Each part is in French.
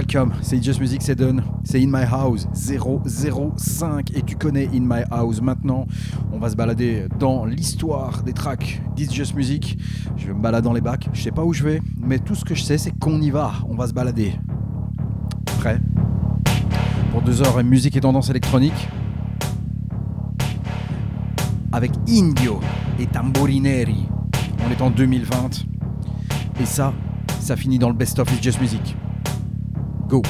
Welcome, c'est Just Music, c'est done, c'est In My House 005 et tu connais In My House. Maintenant, on va se balader dans l'histoire des tracks d'It's Just Music. Je vais me balader dans les bacs, je sais pas où je vais, mais tout ce que je sais c'est qu'on y va, on va se balader. Prêt? Pour deux heures, musique et tendance électronique avec Indio et Tamborineri. On est en 2020 et ça, ça finit dans le best-of It's Just Music. Go.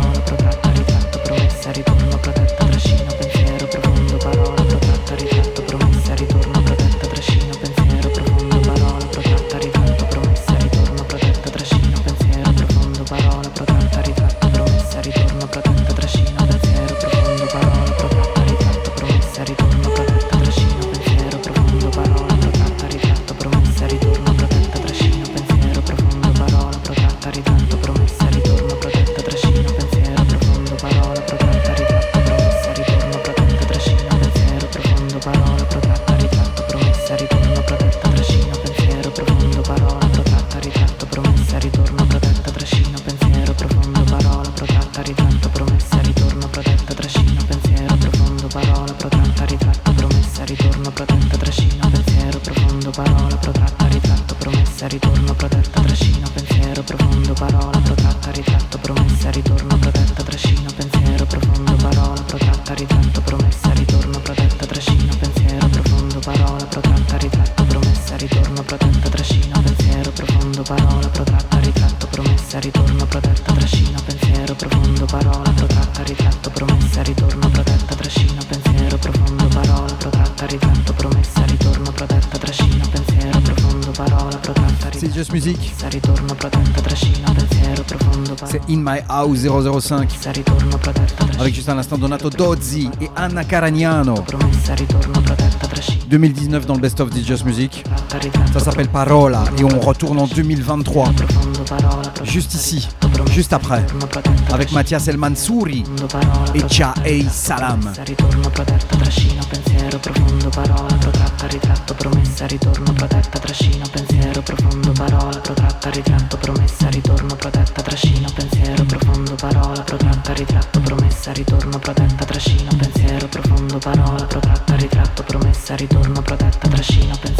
Thank you. C'est In My House 005. Avec juste un instant Donato Dozzi et Anna Caragnano. 2019 dans le Best of Just Music. Ça s'appelle Parola et on retourne en 2023. Juste ici. juste après, avec Mathias El Mansouri e Cha Ei Salam. Ritorno protetta, trascino, pensiero profondo, parola protratta, ritratto, promessa, ritorno protetta, trascino, pensiero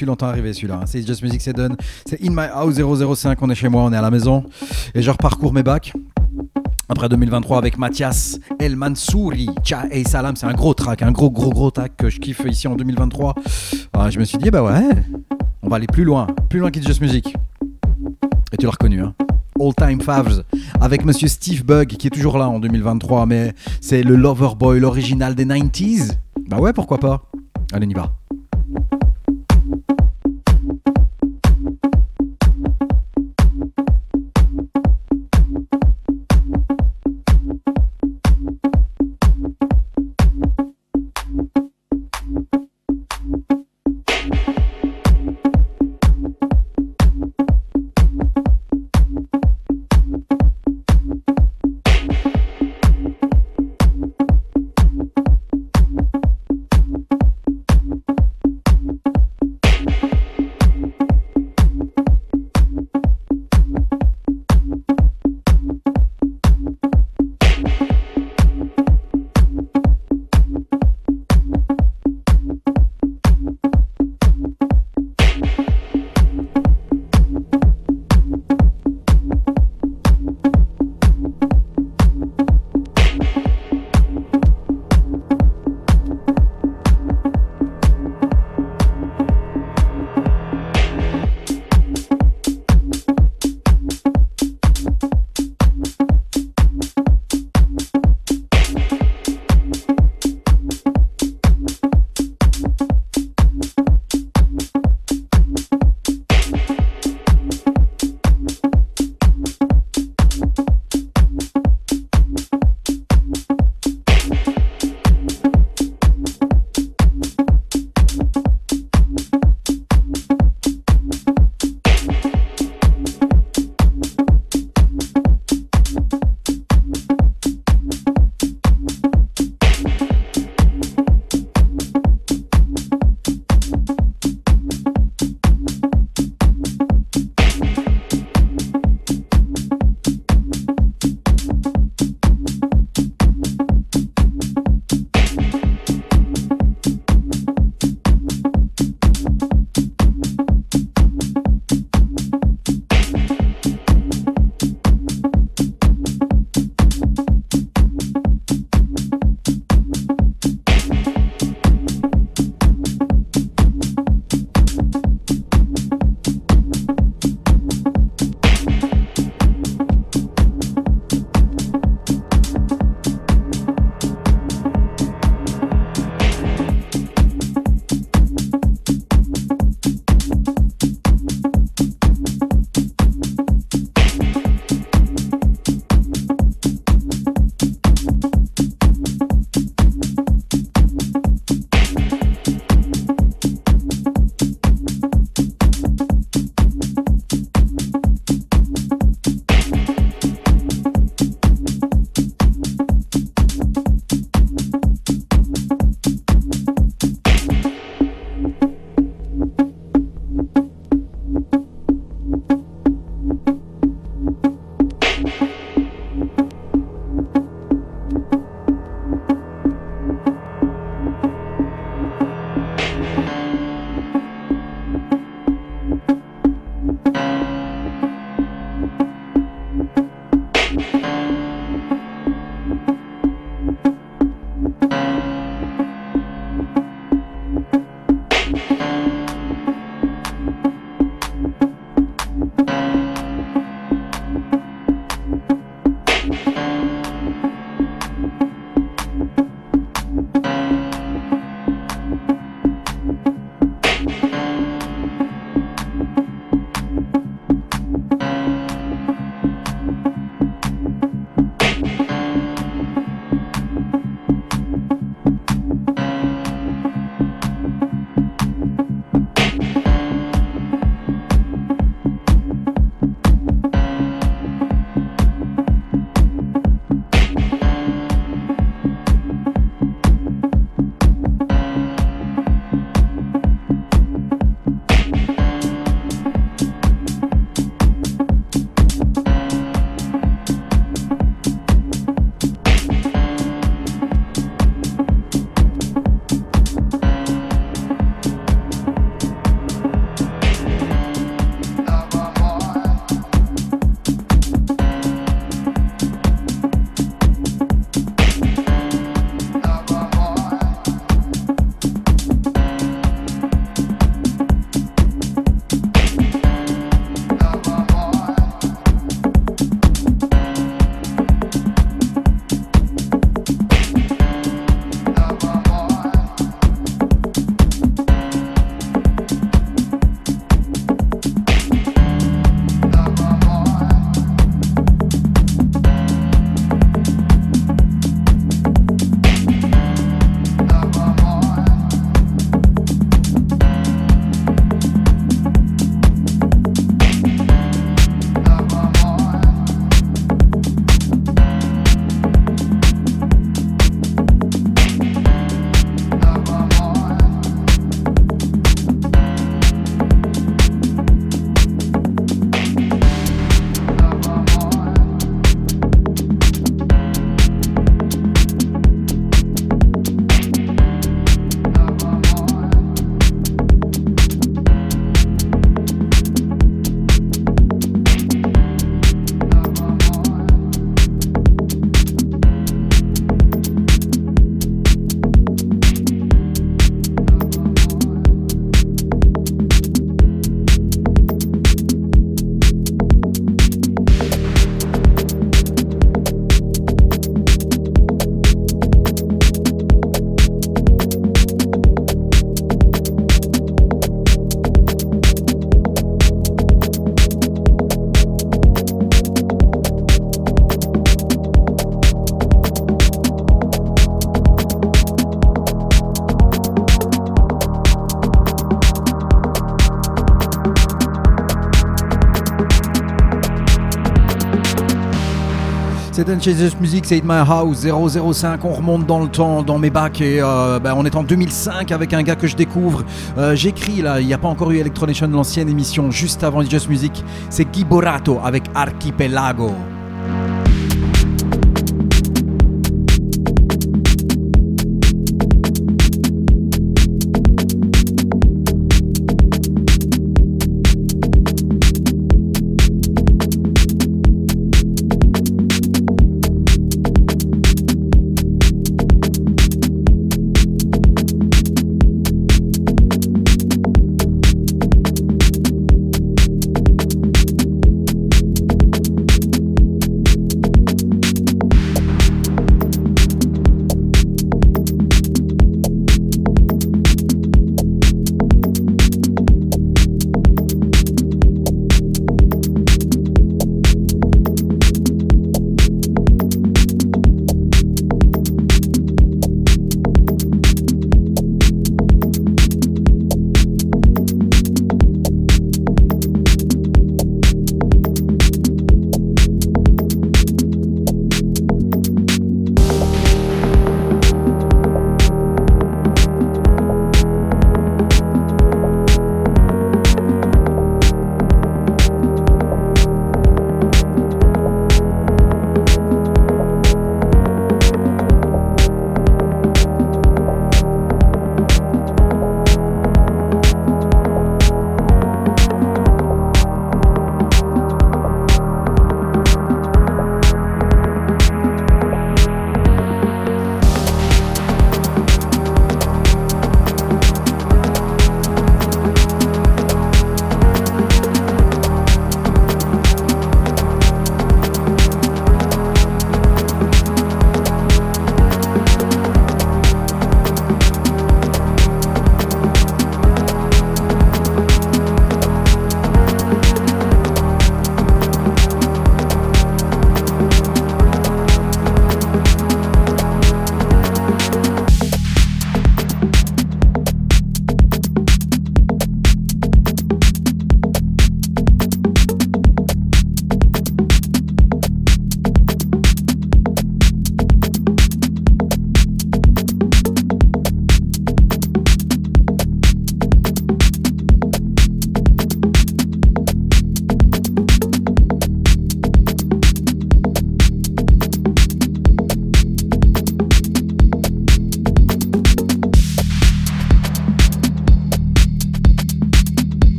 Tu l'entends arriver celui-là. Hein. C'est Just Music, c'est done. C'est In My House 005. On est chez moi, on est à la maison. Et je reparcours mes bacs. Après 2023 avec Mathias El Mansouri, Tcha et Salam, c'est un gros track, un gros gros gros track que je kiffe ici en 2023. Ah, je me suis dit, bah ouais, on va aller plus loin, plus loin que Just Music. Et tu l'as reconnu, hein All Time Favs avec monsieur Steve Bug qui est toujours là en 2023, mais c'est le Loverboy, l'original des 90s. Bah ouais, pourquoi pas Allez, on y va. C'est Just Music, c'est My House 005. On remonte dans le temps, dans mes bacs et euh, ben, on est en 2005 avec un gars que je découvre. Euh, j'écris là, il n'y a pas encore eu Electronation, l'ancienne émission juste avant Just Music. C'est Guy avec Archipelago.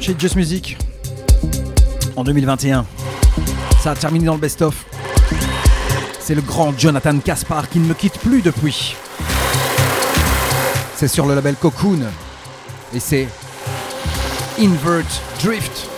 Just Music en 2021. Ça a terminé dans le best-of. C'est le grand Jonathan Caspar qui ne me quitte plus depuis. C'est sur le label Cocoon et c'est Invert Drift.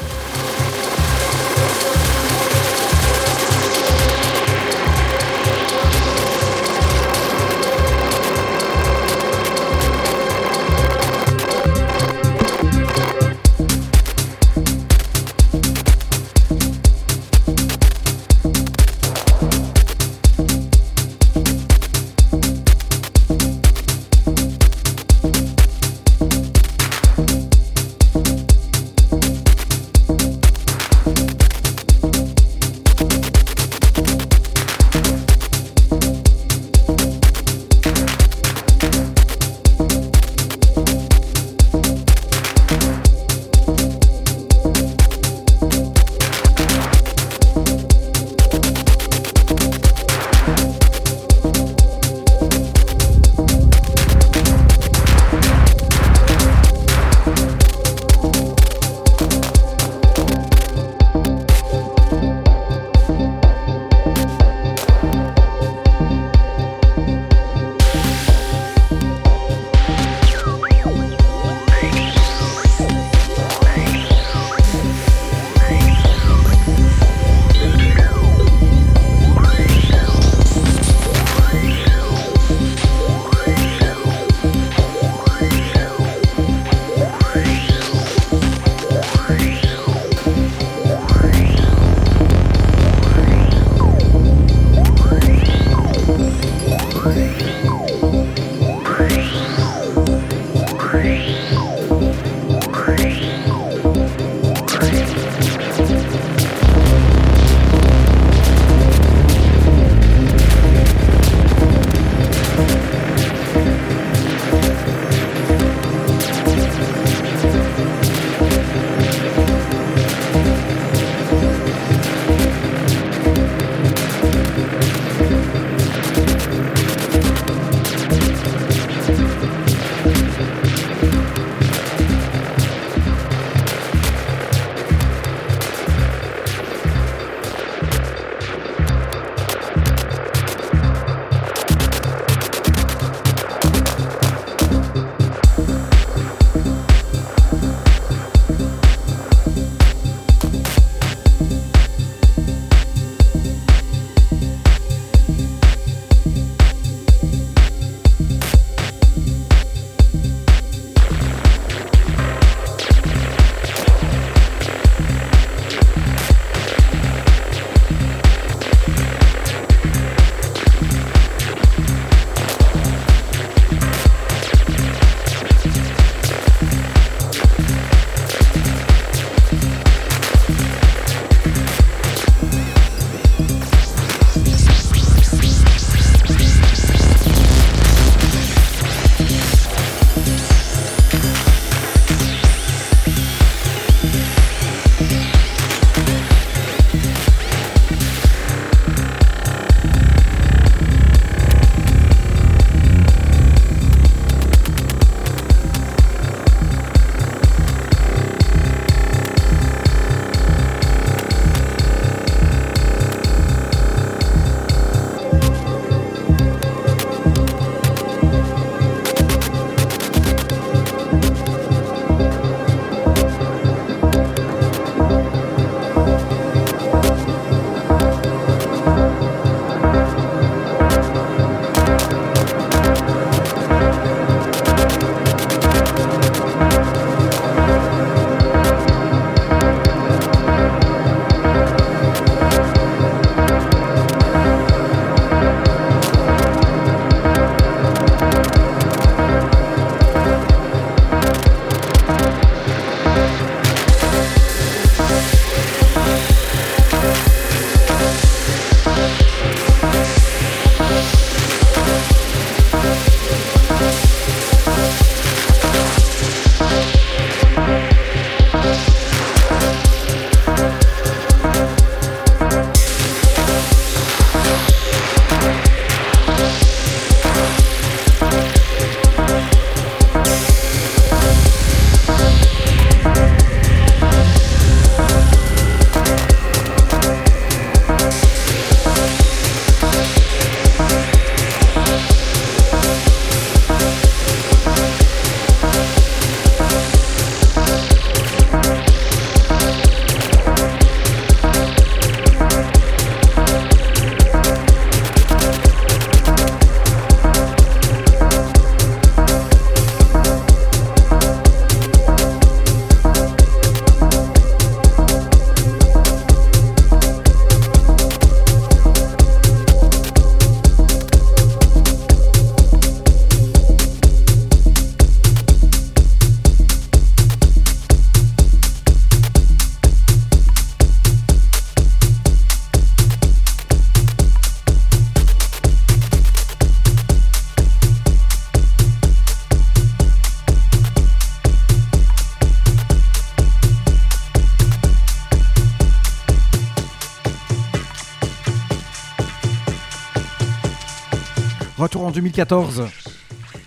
2014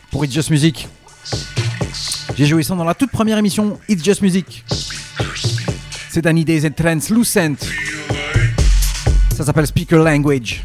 pour It's Just Music. J'ai joué ça dans la toute première émission It's Just Music. C'est Danny Days and Translucent. Ça s'appelle Speaker Language.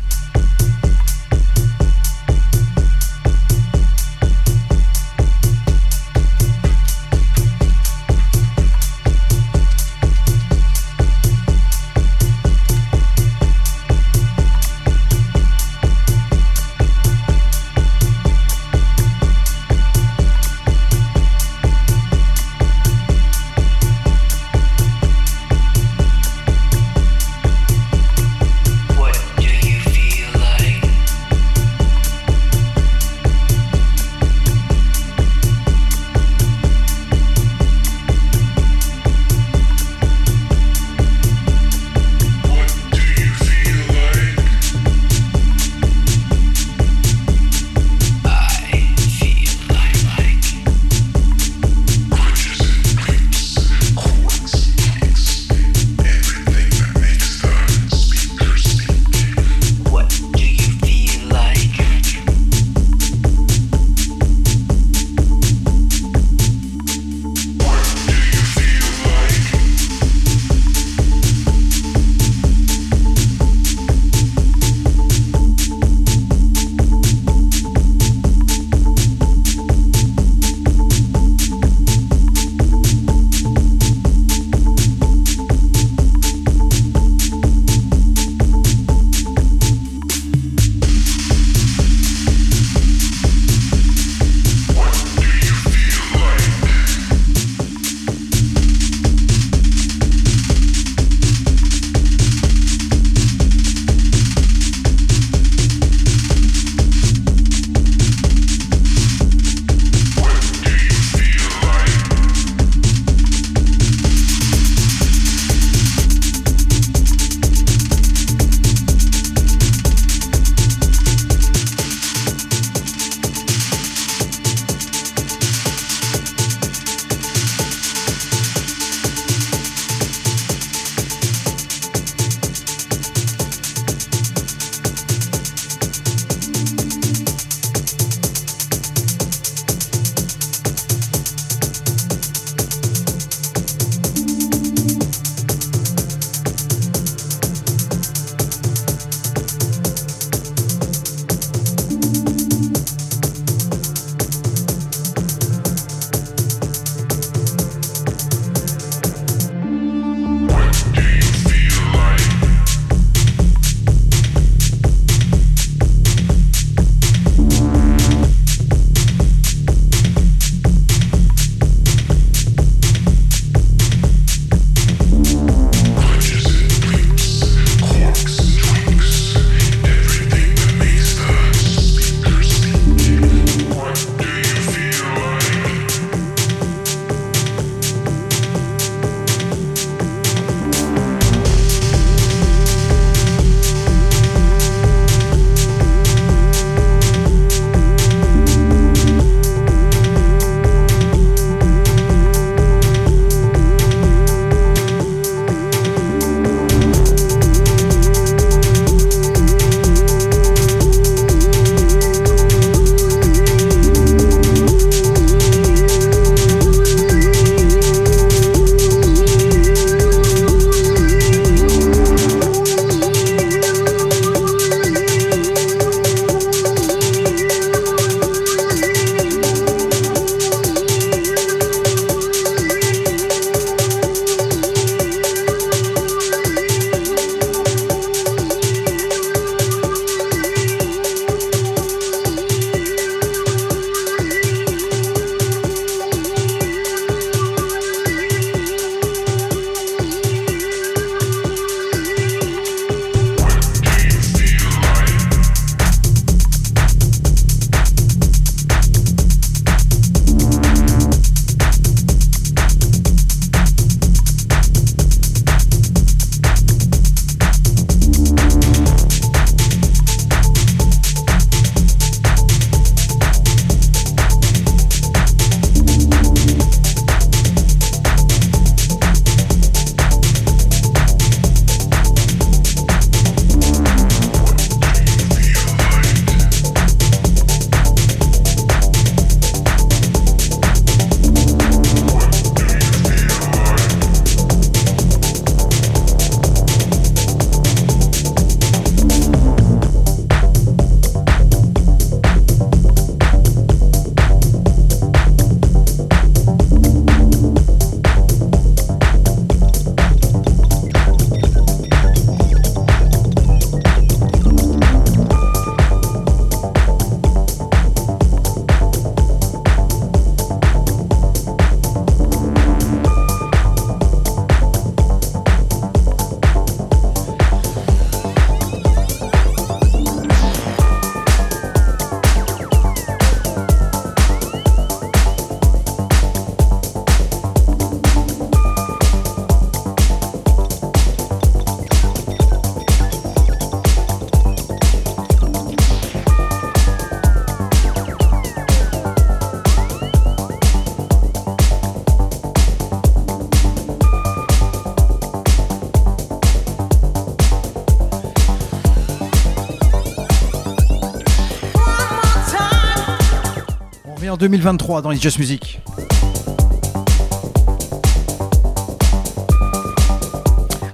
2023 dans It's Just Music.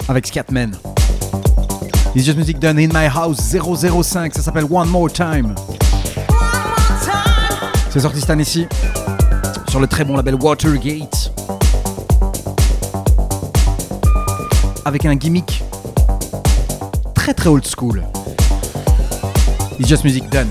Avec Scatman. It's Just Music done in my house 005, ça s'appelle One More Time. C'est sorti cette année-ci sur le très bon label Watergate. Avec un gimmick très très old school. It's Just Music done.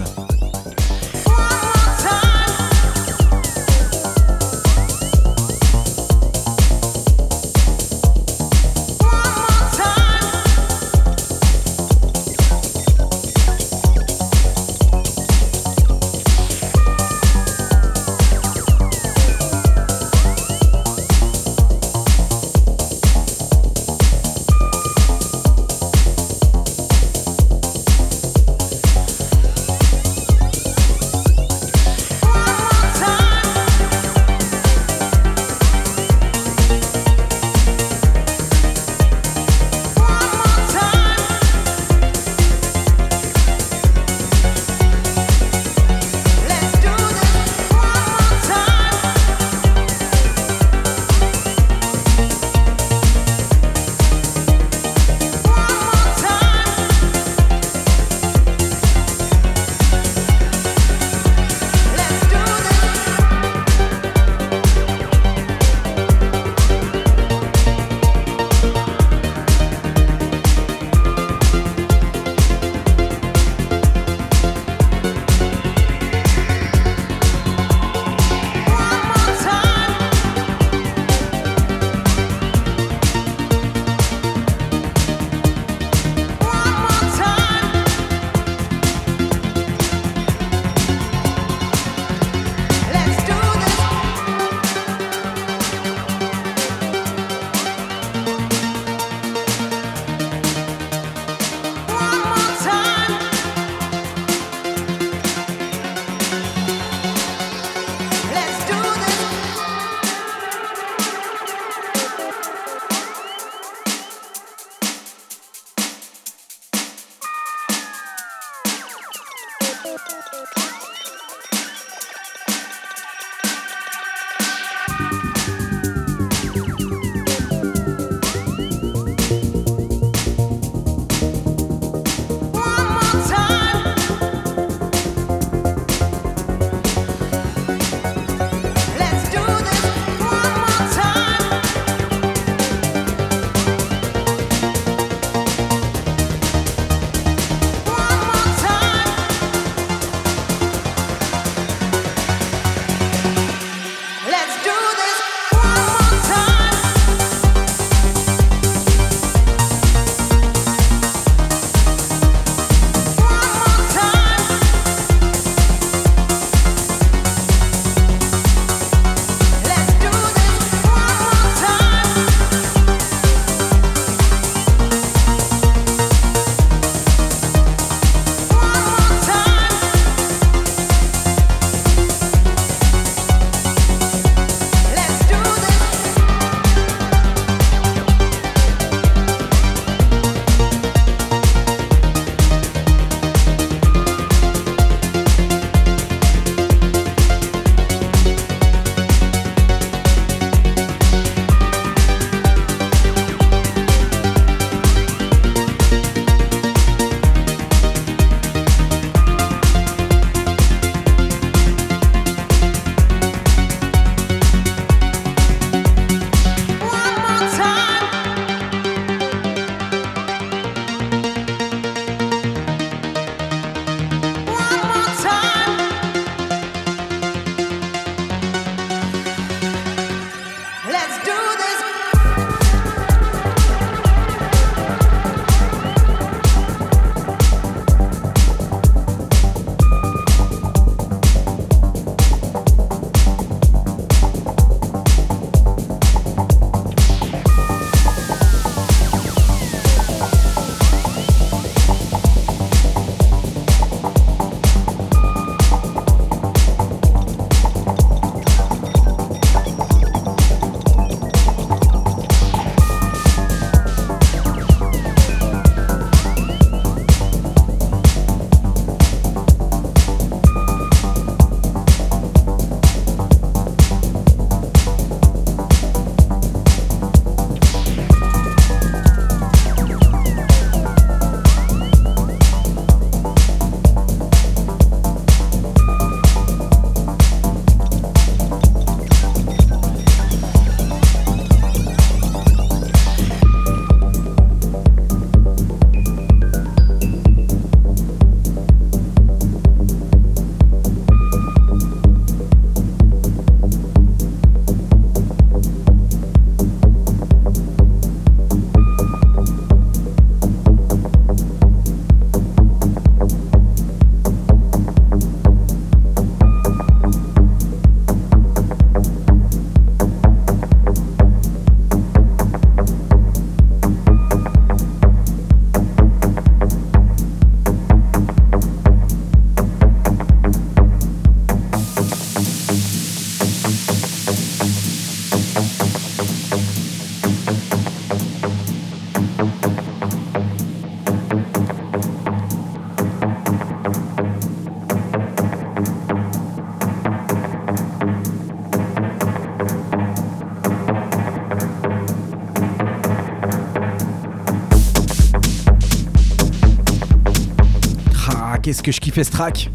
Qu'est-ce que je kiffais ce track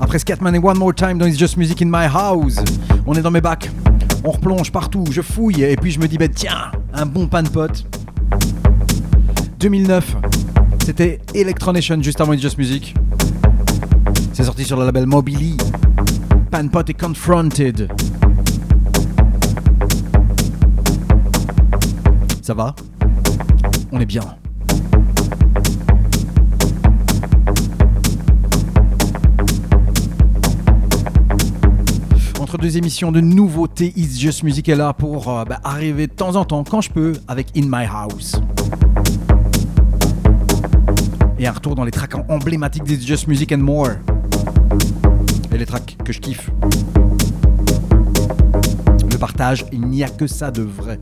Après Scatman et One More Time dans It's Just Music in My House, on est dans mes bacs, on replonge partout, je fouille et puis je me dis, bah tiens, un bon pan pot. 2009, c'était Electronation juste avant It's Just Music. C'est sorti sur le label Mobily. Panpot est Confronted. Ça va? On est bien. Deux émissions de nouveautés, It's Just Music est là pour euh, bah, arriver de temps en temps, quand je peux, avec In My House. Et un retour dans les tracks emblématiques d'It's Just Music and More. Et les tracks que je kiffe. Le partage, il n'y a que ça de vrai.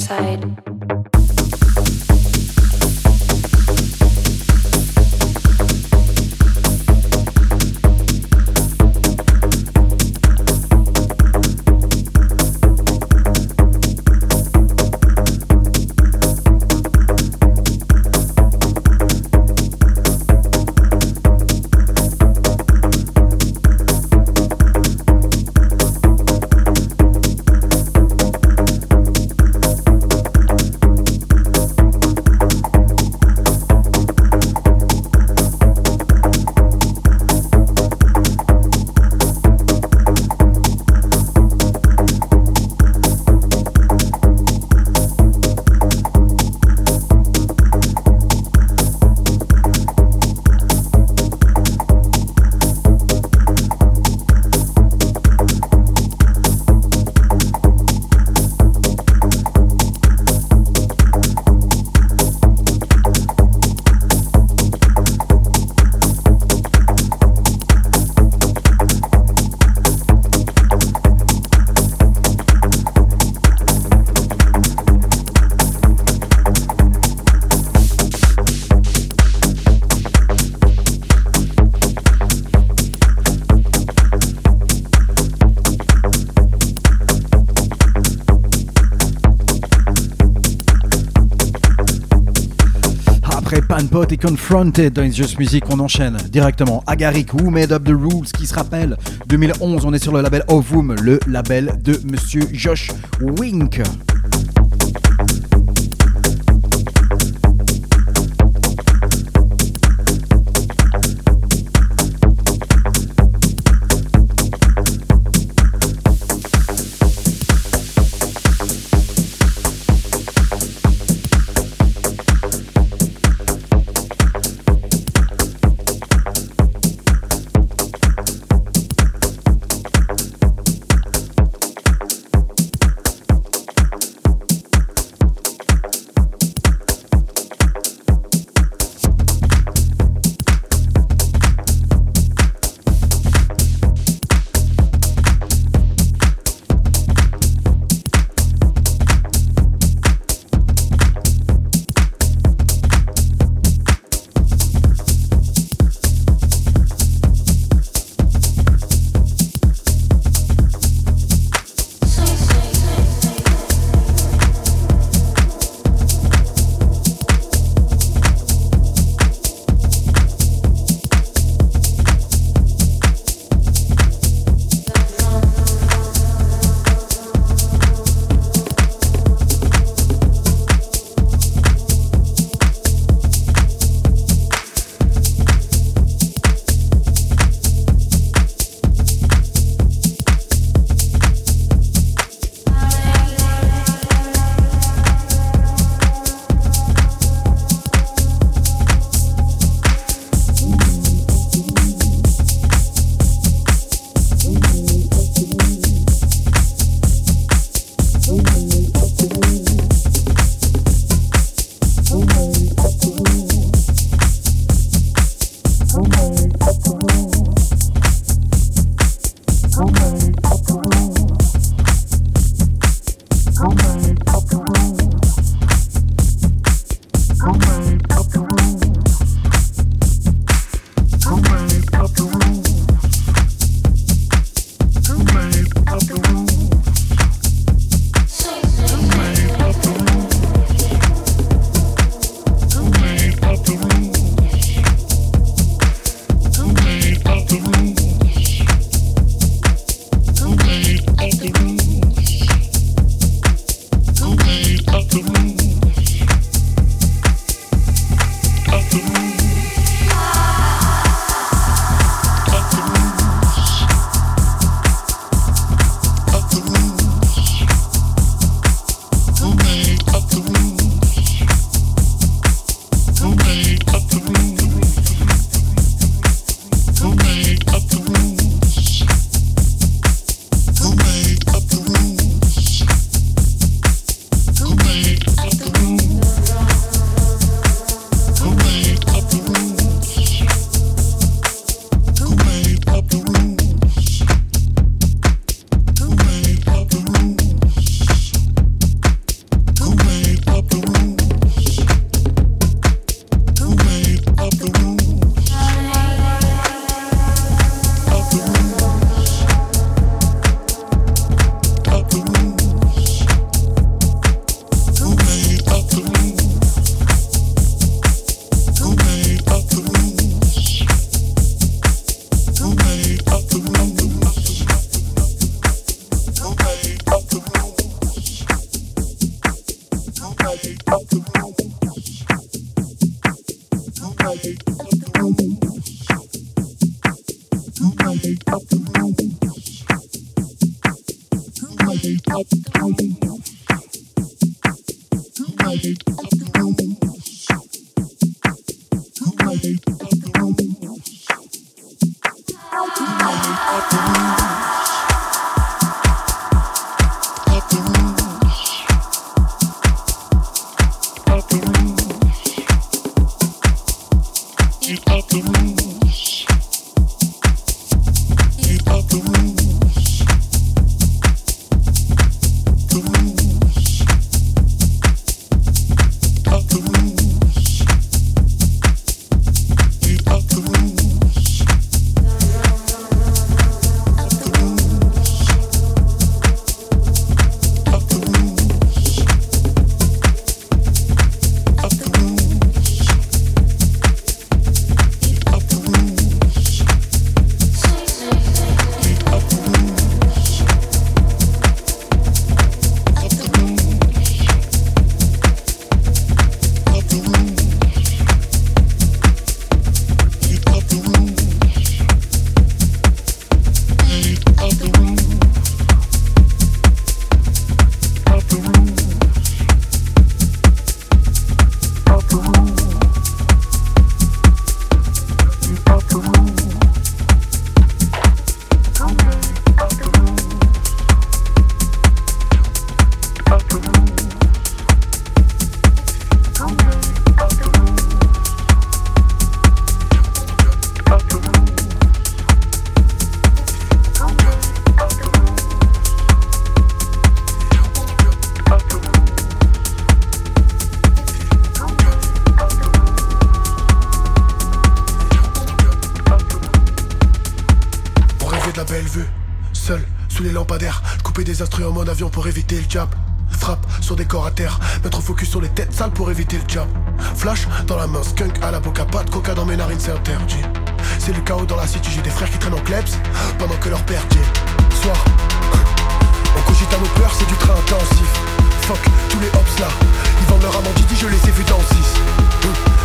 Side. Confronted dans Just Music, on enchaîne directement. Agaric, Who Made Up the Rules, qui se rappelle, 2011, on est sur le label Ovum, le label de Monsieur Josh Wink. Seul, sous les lampadaires, couper des instruments en avion pour éviter le cap. Frappe sur des corps à terre, mettre focus sur les têtes sales pour éviter le job. Flash dans la main, skunk à la boca, pas coca dans mes narines, c'est interdit. C'est le chaos dans la city, j'ai des frères qui traînent en klebs pendant que leur père dit Soir, on cogite à nos peurs, c'est du train intensif. Fuck tous les hops là, ils vendent leur amandine, je les ai vus dans 6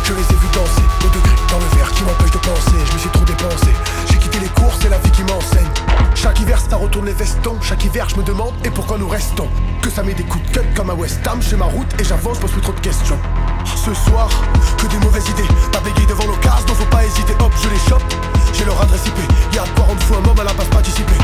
Je les ai vus danser. Au degré dans le verre qui m'empêche de penser. Je me suis trop dépensé. J'ai quitté les cours, c'est la vie qui m'enseigne. Chaque hiver ça retourne les vestons. Chaque hiver je me demande et pourquoi nous restons? Que ça met des coups de cut comme à West Ham J'ai ma route et j'avance, pose plus trop de questions. Ce soir, que des mauvaises idées, pas bégayer devant l'occasion, donc faut pas hésiter, hop, je les chope, j'ai leur adresse IP, y'a 40 fois un homme à la base participer.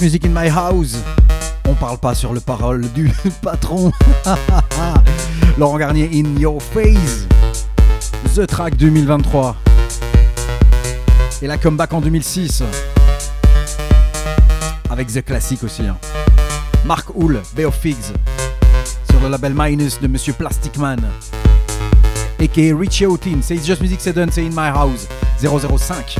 Music in My House. On parle pas sur le parole du patron. Laurent Garnier in Your Face. The Track 2023. Et la comeback en 2006. Avec The Classic aussi. hein. Mark Hull, Bay of Figs. Sur le label Minus de Monsieur Plastic Man. A.K.A. Richie Houghton. C'est It's Just Music, done, c'est In My House. 005.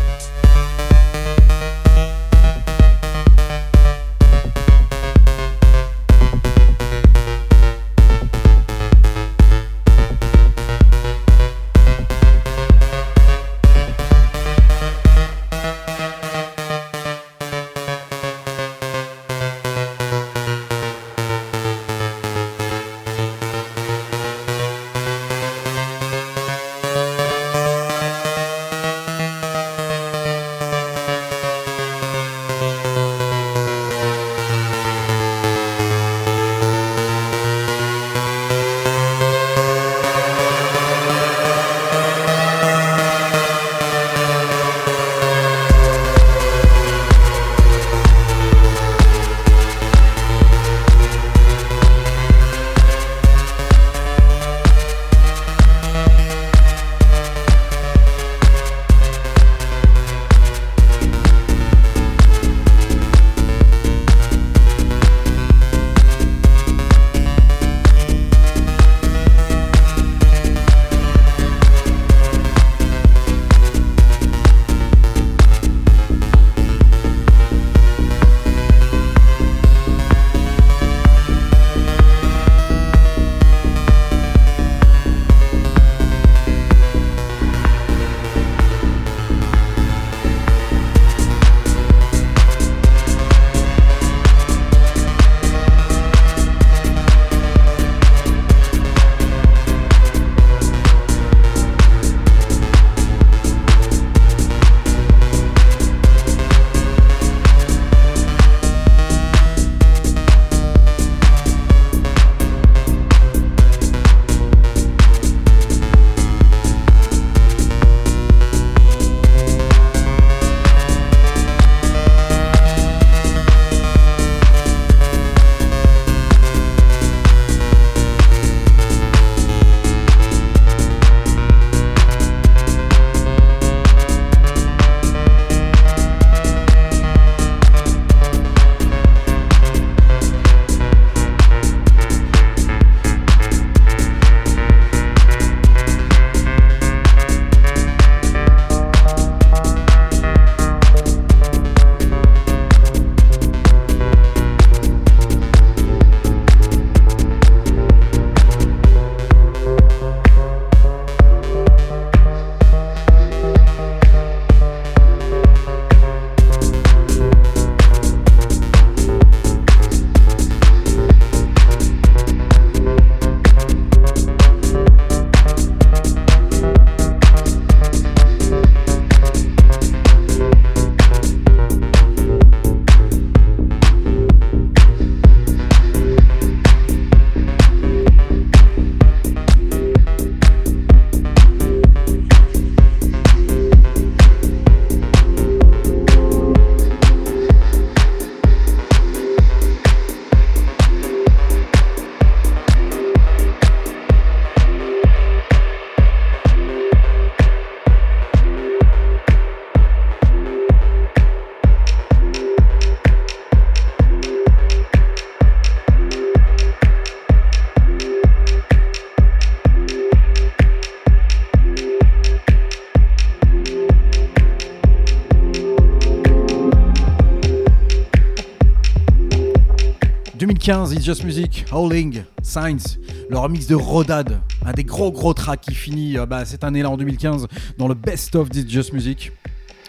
It's Just Music, Howling, Signs, le remix de Rodad, un des gros gros tracks qui finit euh, bah, cette année-là en 2015 dans le Best of It's Just Music.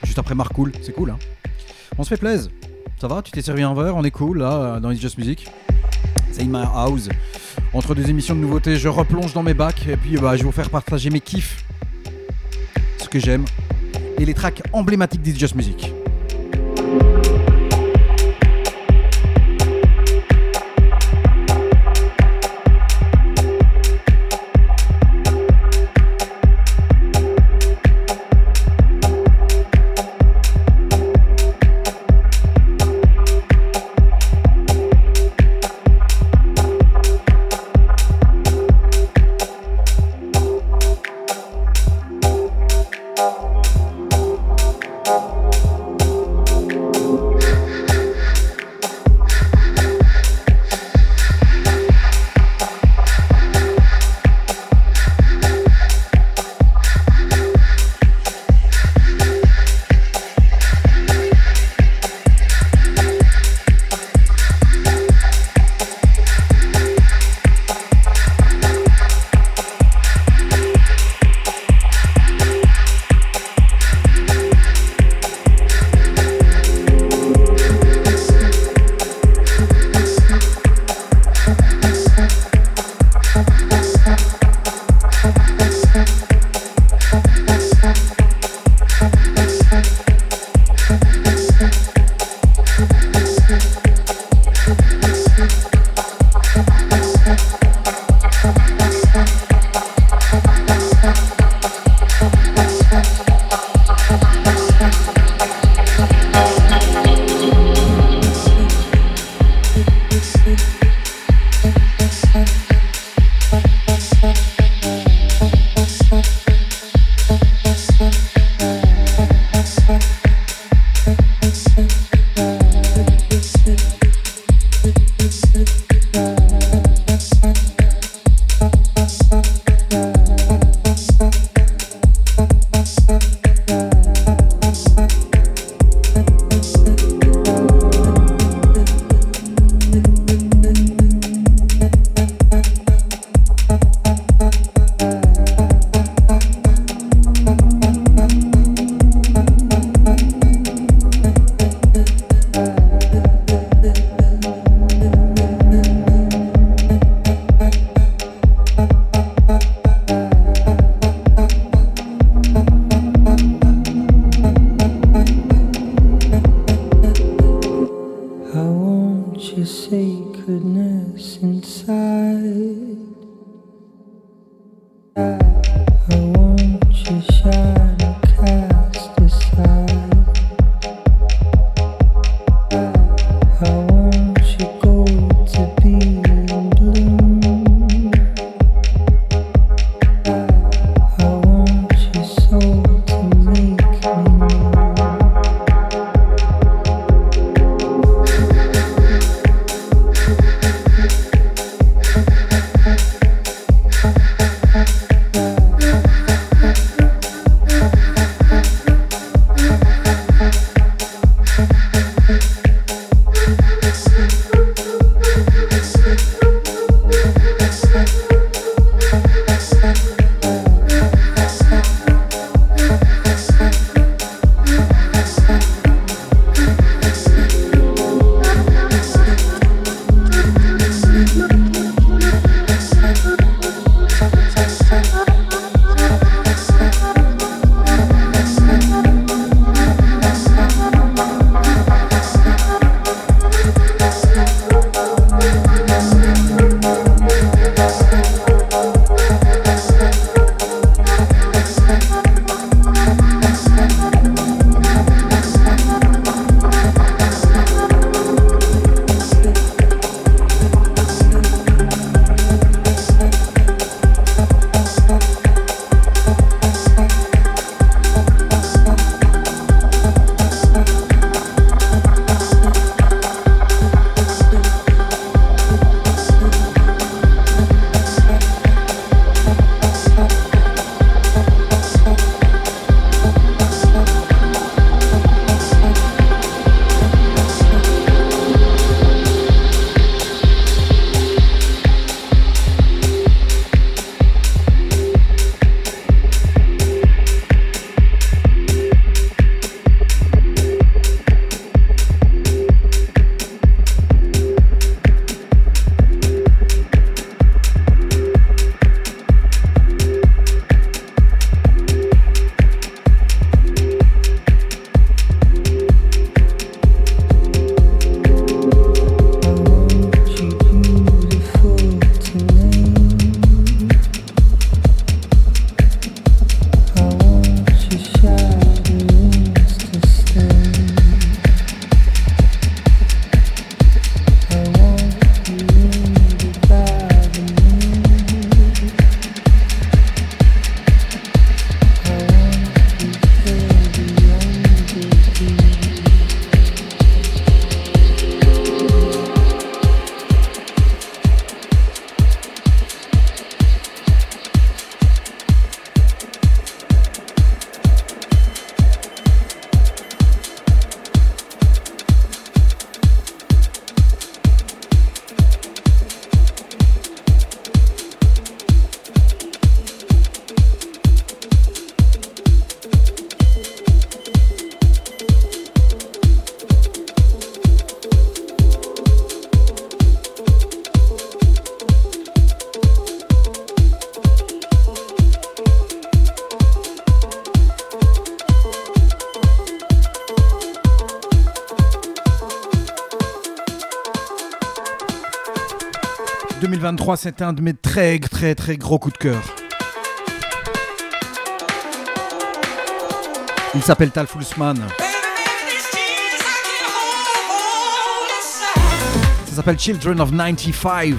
Juste après Mark Cool, c'est cool hein. On se fait plaisir. Ça va? Tu t'es servi un verre? On est cool là euh, dans It's Just Music. C'est in my house. Entre deux émissions de nouveautés, je replonge dans mes bacs et puis bah, je vais vous faire partager mes kiffs, ce que j'aime et les tracks emblématiques d'It's Just Music. C'est un de mes très très très gros coups de cœur. Il s'appelle Tal Fulsman. Ça s'appelle Children of 95.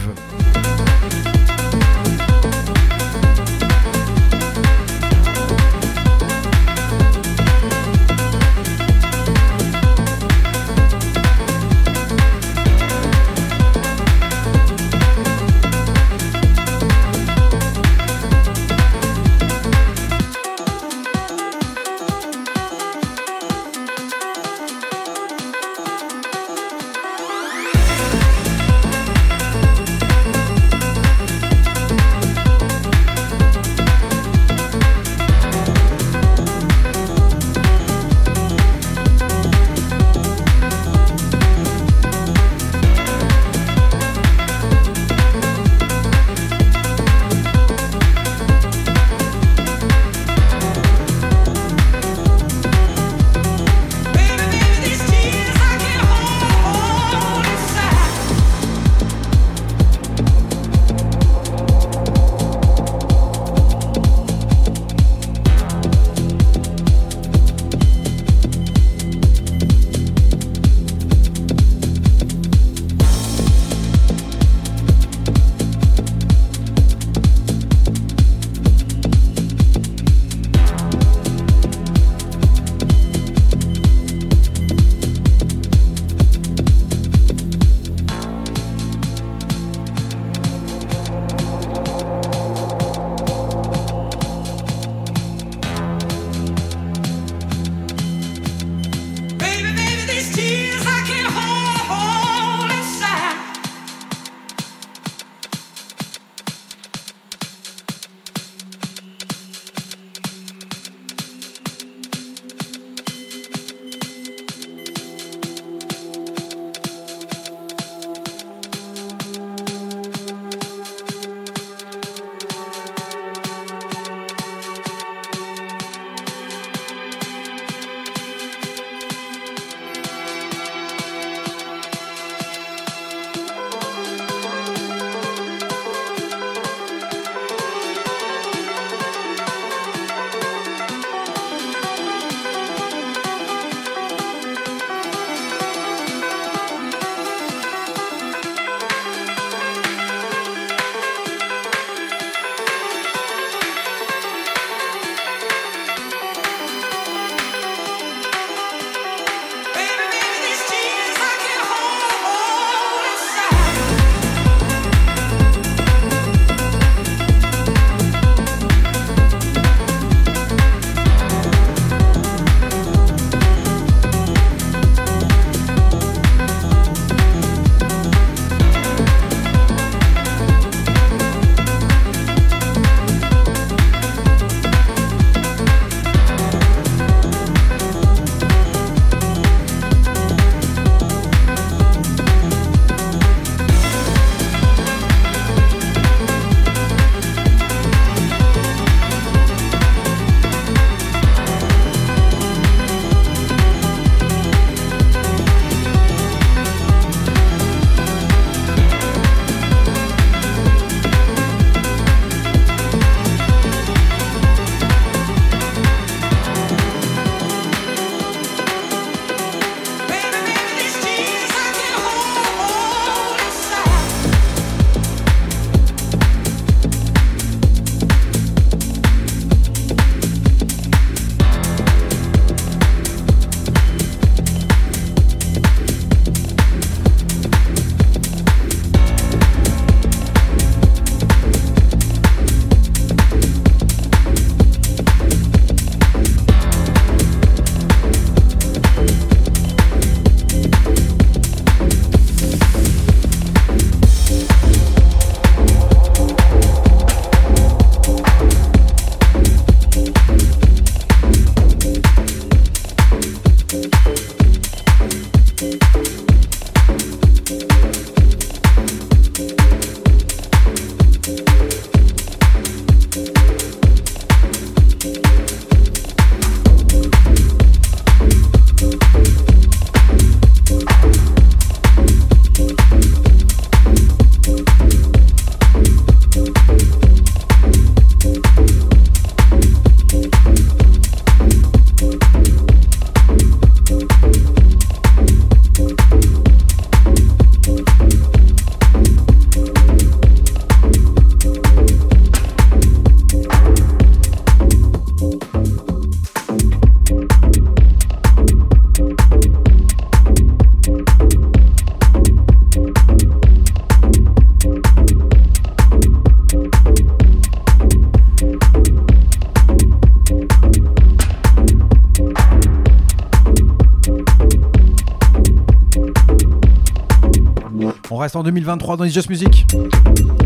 En 2023 dans les Just Music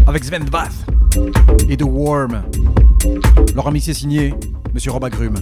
avec Sven Bath et The Worm. Leur remix est signé Monsieur Rob Agrum.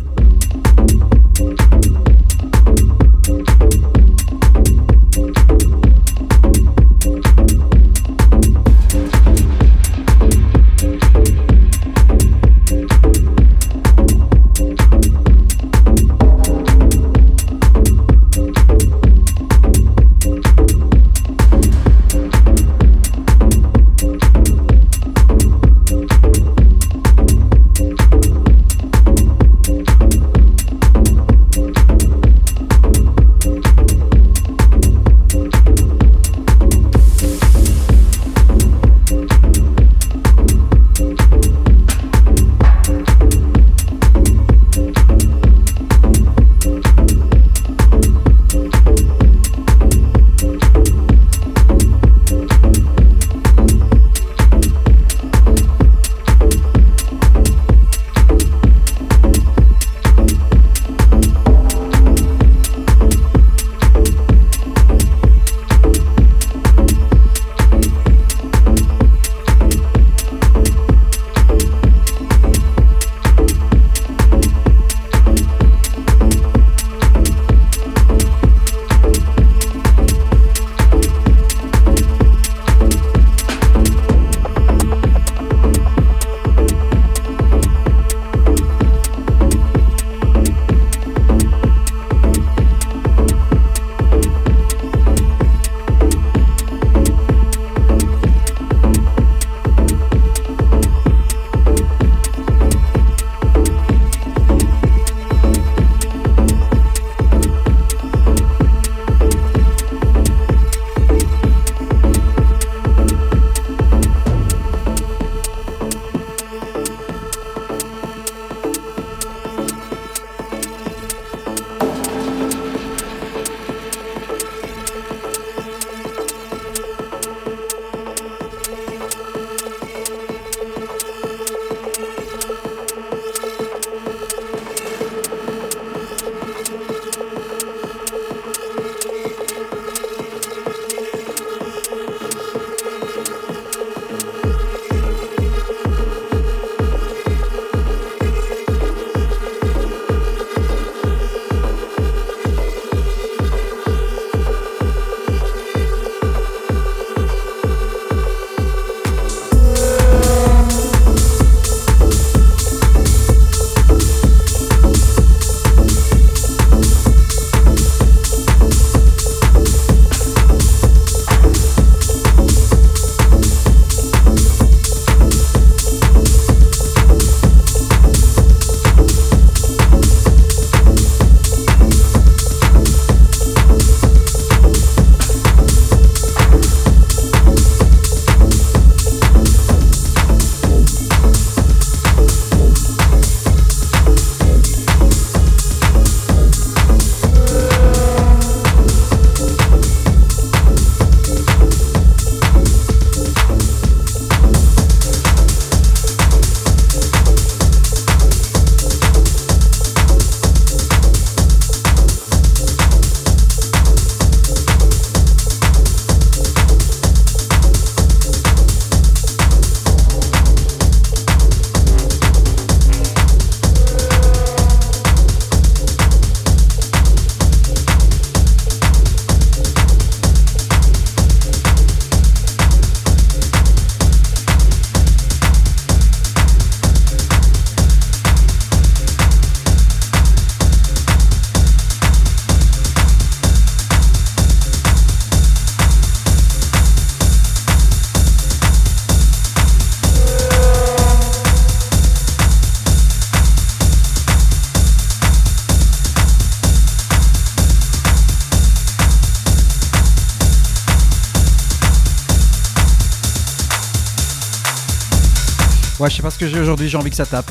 J'ai aujourd'hui, j'ai envie que ça tape.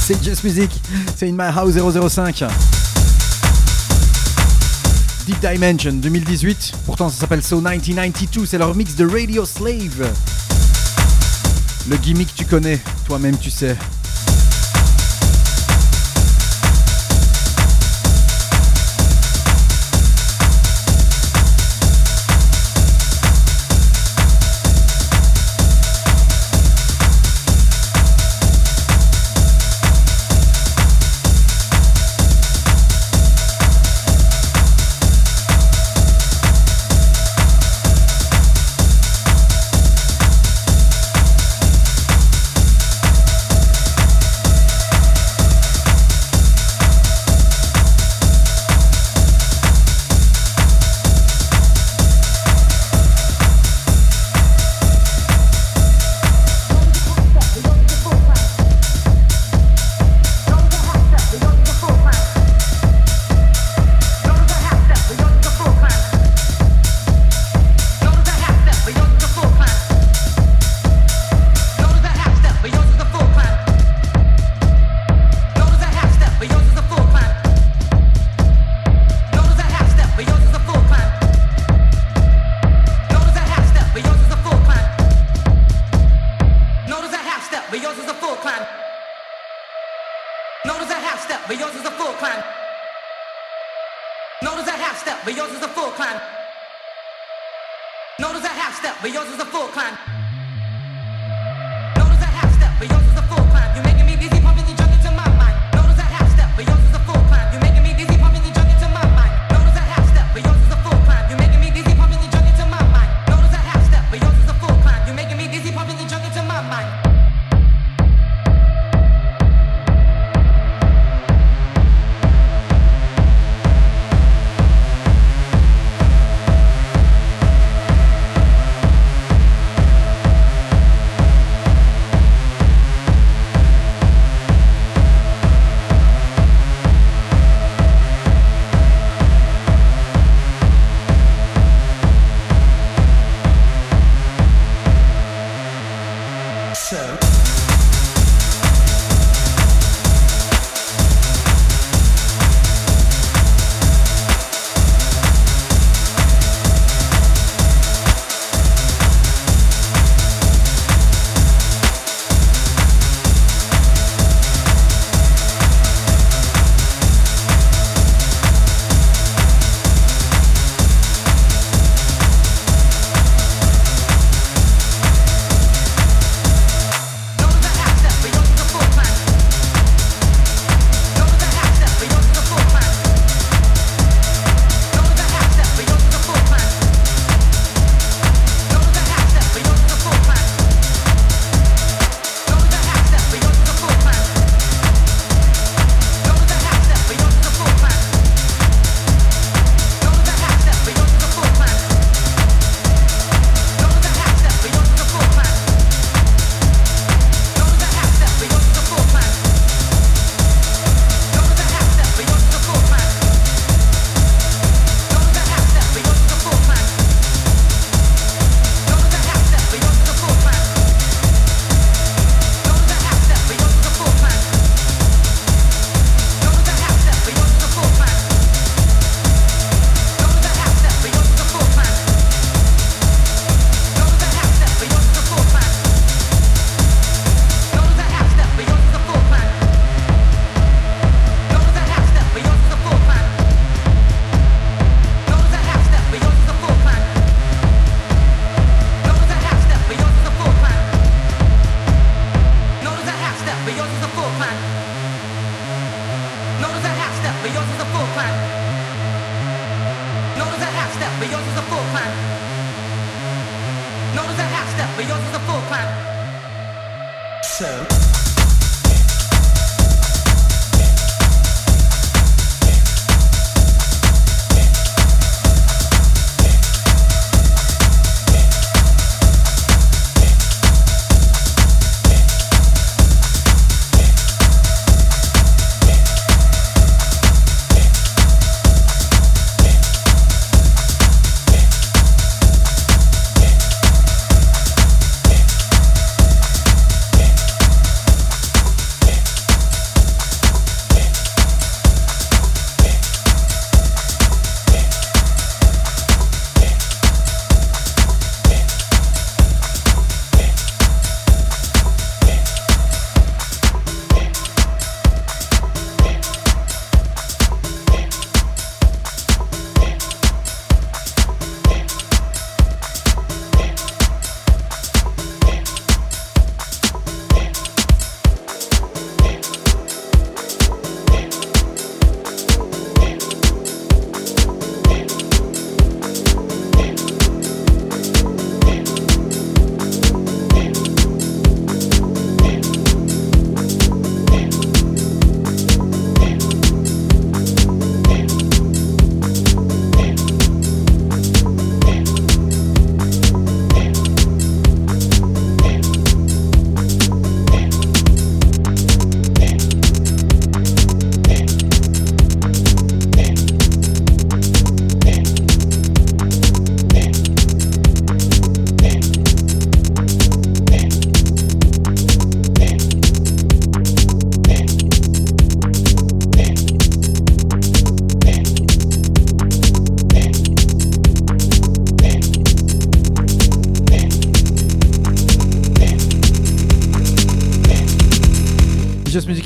C'est Just Music, c'est In My House 005. Deep Dimension 2018, pourtant ça s'appelle So 1992, c'est leur mix de Radio Slave. Le gimmick tu connais, toi-même tu sais.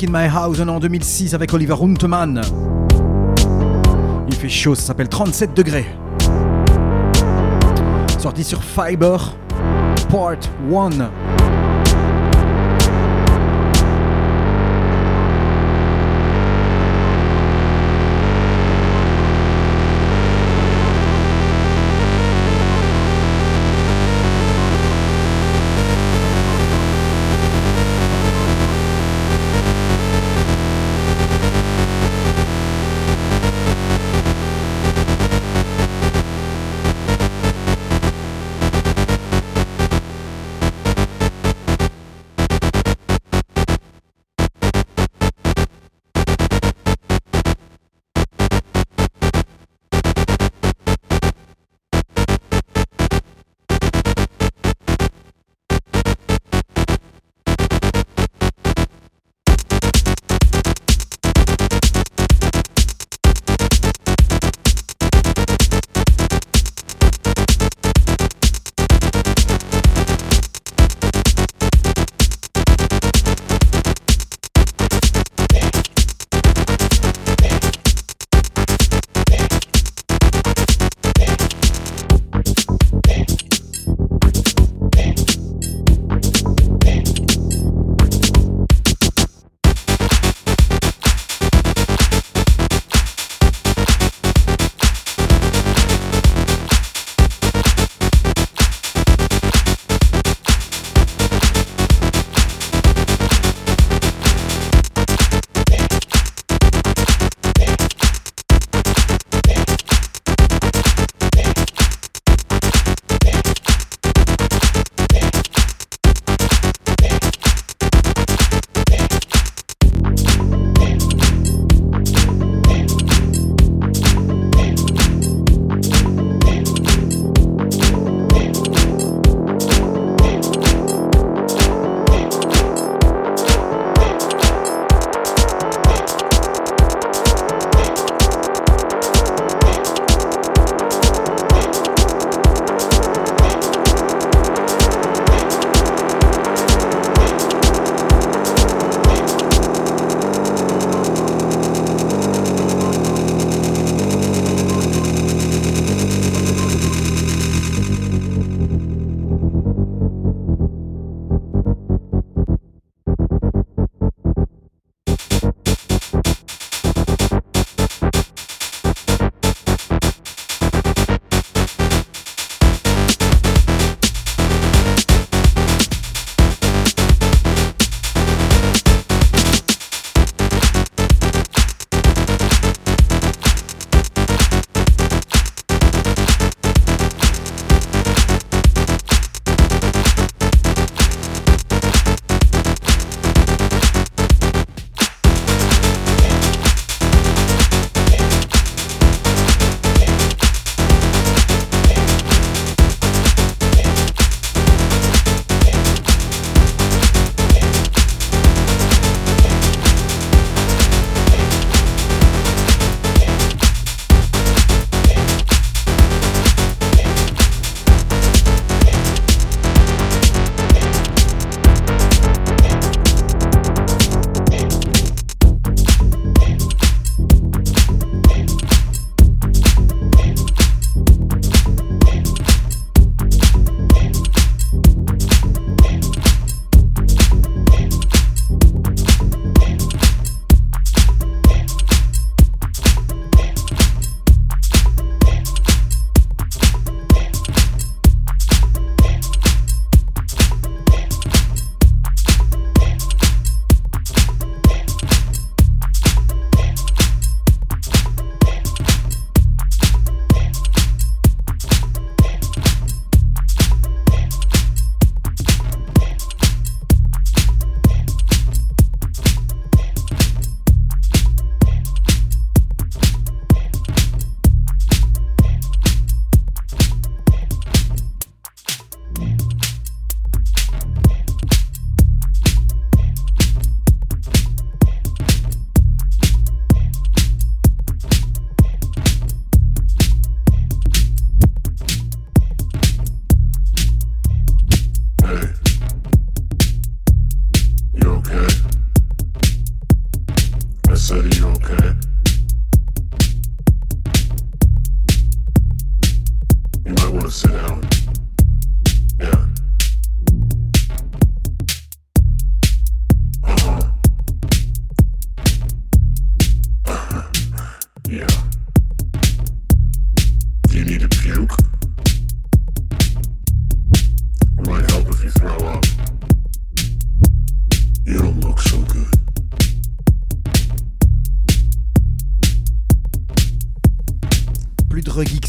In My House, en 2006 avec Oliver Runtemann. Il fait chaud, ça s'appelle 37 degrés. Sorti sur Fiber, Part 1.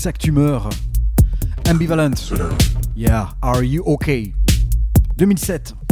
ça que tu meurs. Ambivalent. Yeah, are you okay? 2007.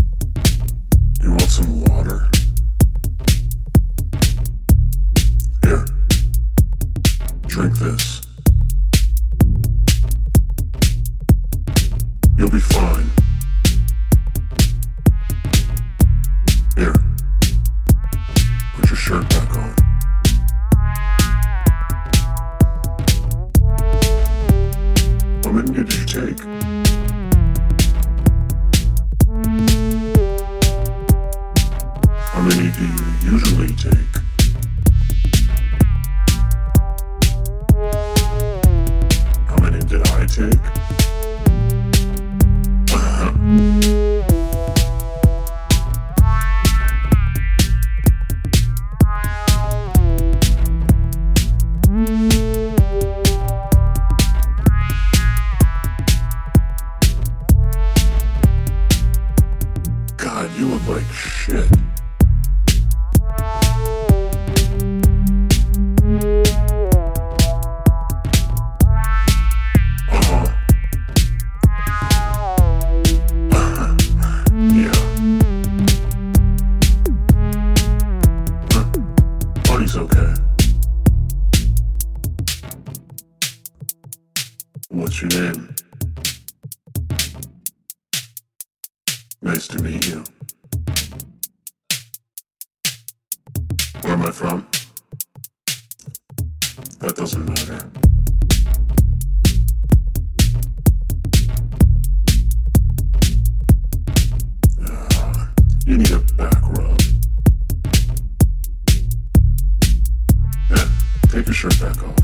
Nice to meet you. Where am I from? That doesn't matter. You need a back rub. Yeah, take your shirt back off.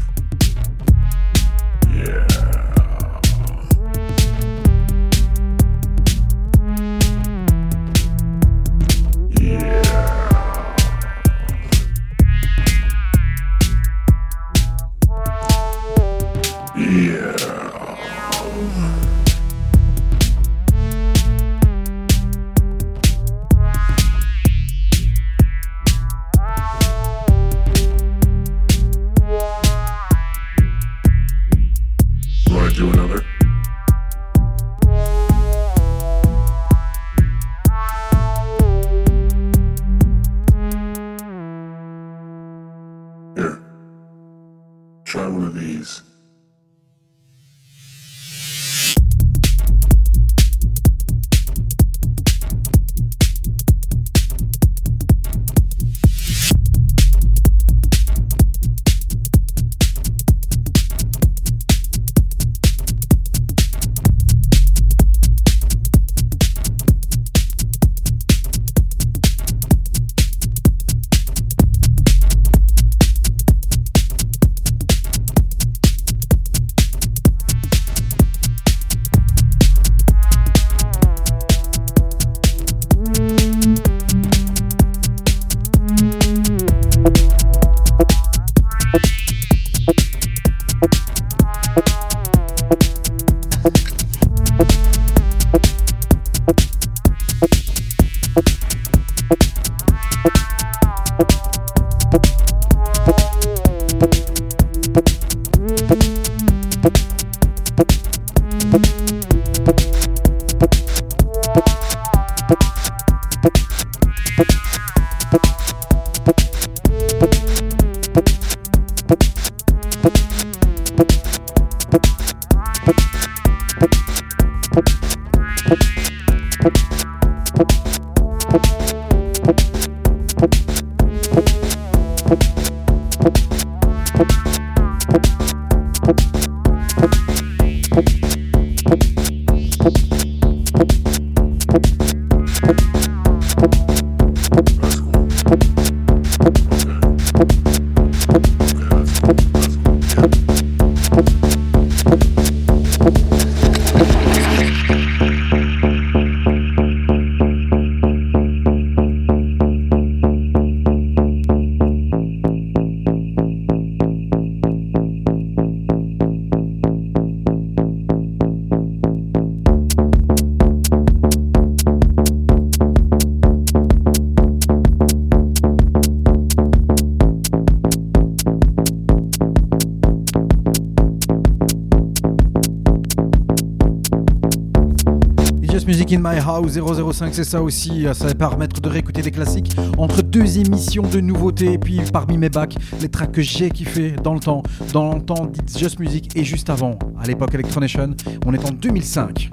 In My House 005, c'est ça aussi. Ça va permettre de réécouter des classiques entre deux émissions de nouveautés. Et puis parmi mes bacs, les tracks que j'ai kiffé dans le temps, dans le temps d'It's Just Music et juste avant, à l'époque Electronation. On est en 2005.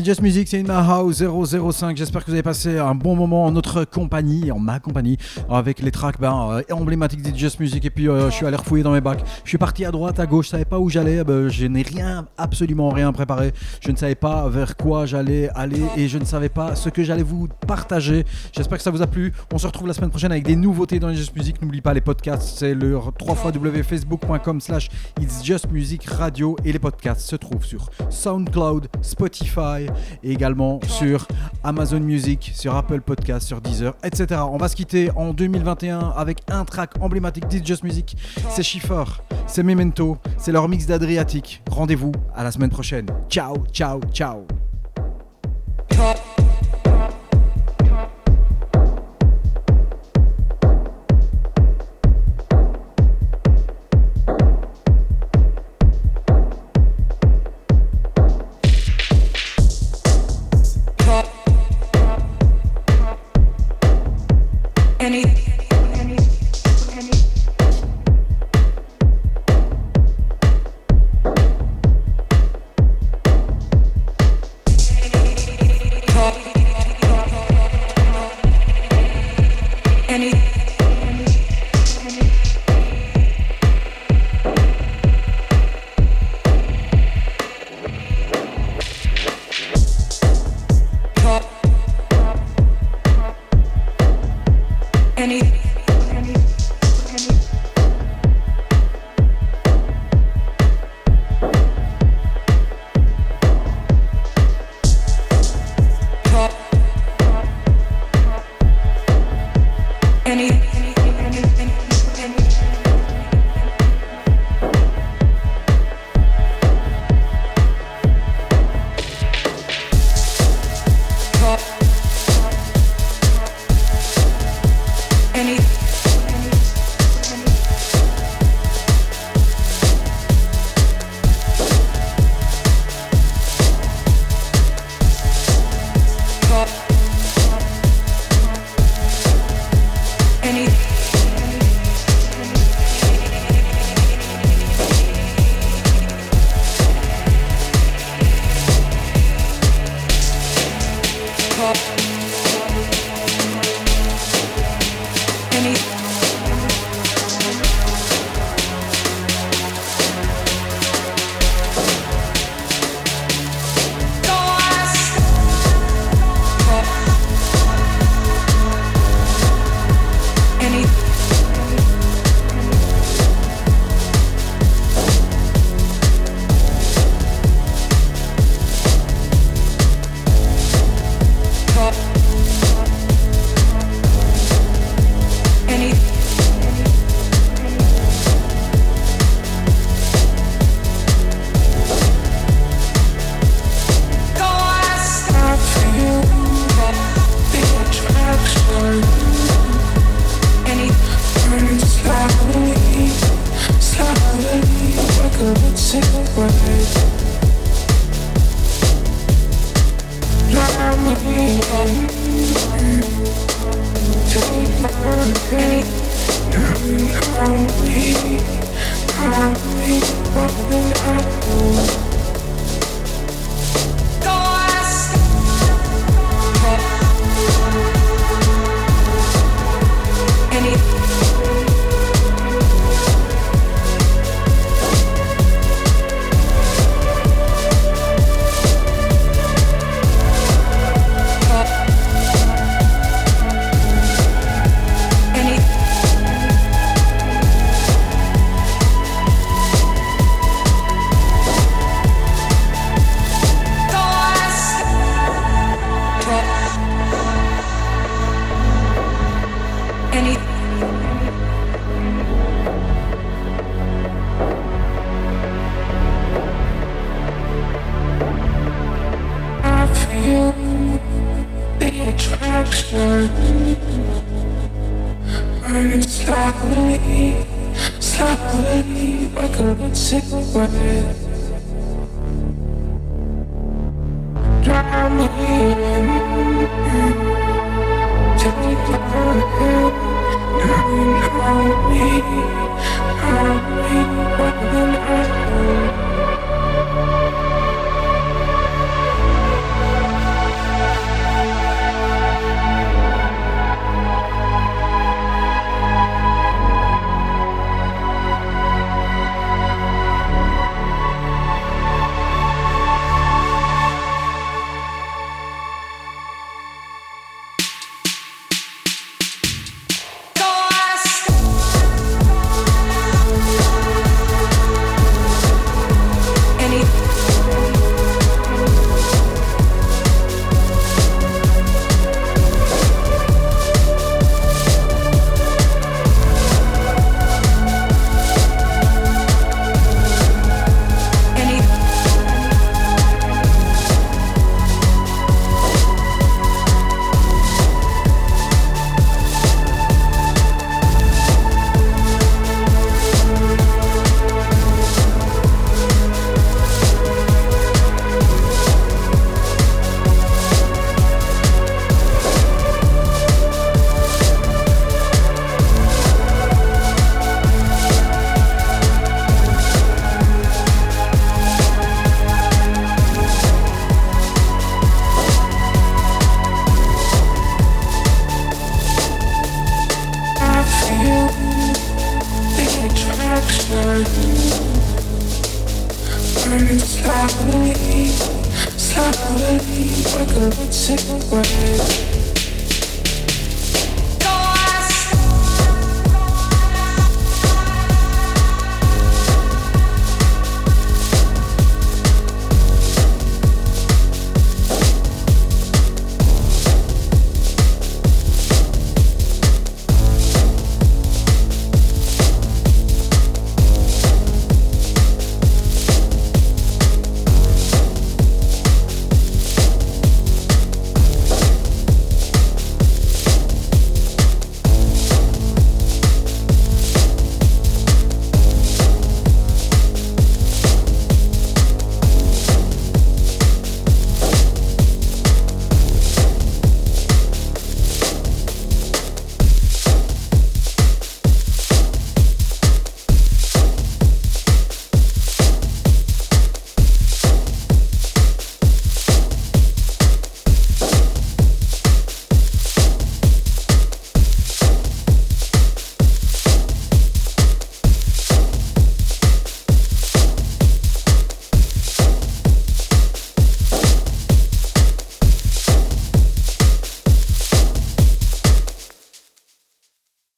C'est Just Music, c'est In My House 005. J'espère que vous avez passé un bon moment en notre compagnie, en ma compagnie, avec les tracks ben, euh, emblématiques de Just Music. Et puis euh, je suis allé refouiller dans mes bacs. Je suis parti à droite, à gauche, je savais pas où j'allais. Ben, je n'ai rien, absolument rien préparé. Je ne savais pas vers quoi j'allais aller et je ne savais pas ce que j'allais vous partager. J'espère que ça vous a plu. On se retrouve la semaine prochaine avec des nouveautés dans les Just Music. N'oublie pas les podcasts, c'est le 3 facebook.com slash It's Just Music Radio et les podcasts se trouvent sur SoundCloud, Spotify et également sur Amazon Music, sur Apple Podcast, sur Deezer, etc. On va se quitter en 2021 avec un track emblématique d'It's Just Music. C'est Schiffer, c'est Memento, c'est leur mix d'Adriatique. Rendez-vous à la semaine prochaine. Ciao, ciao, ciao.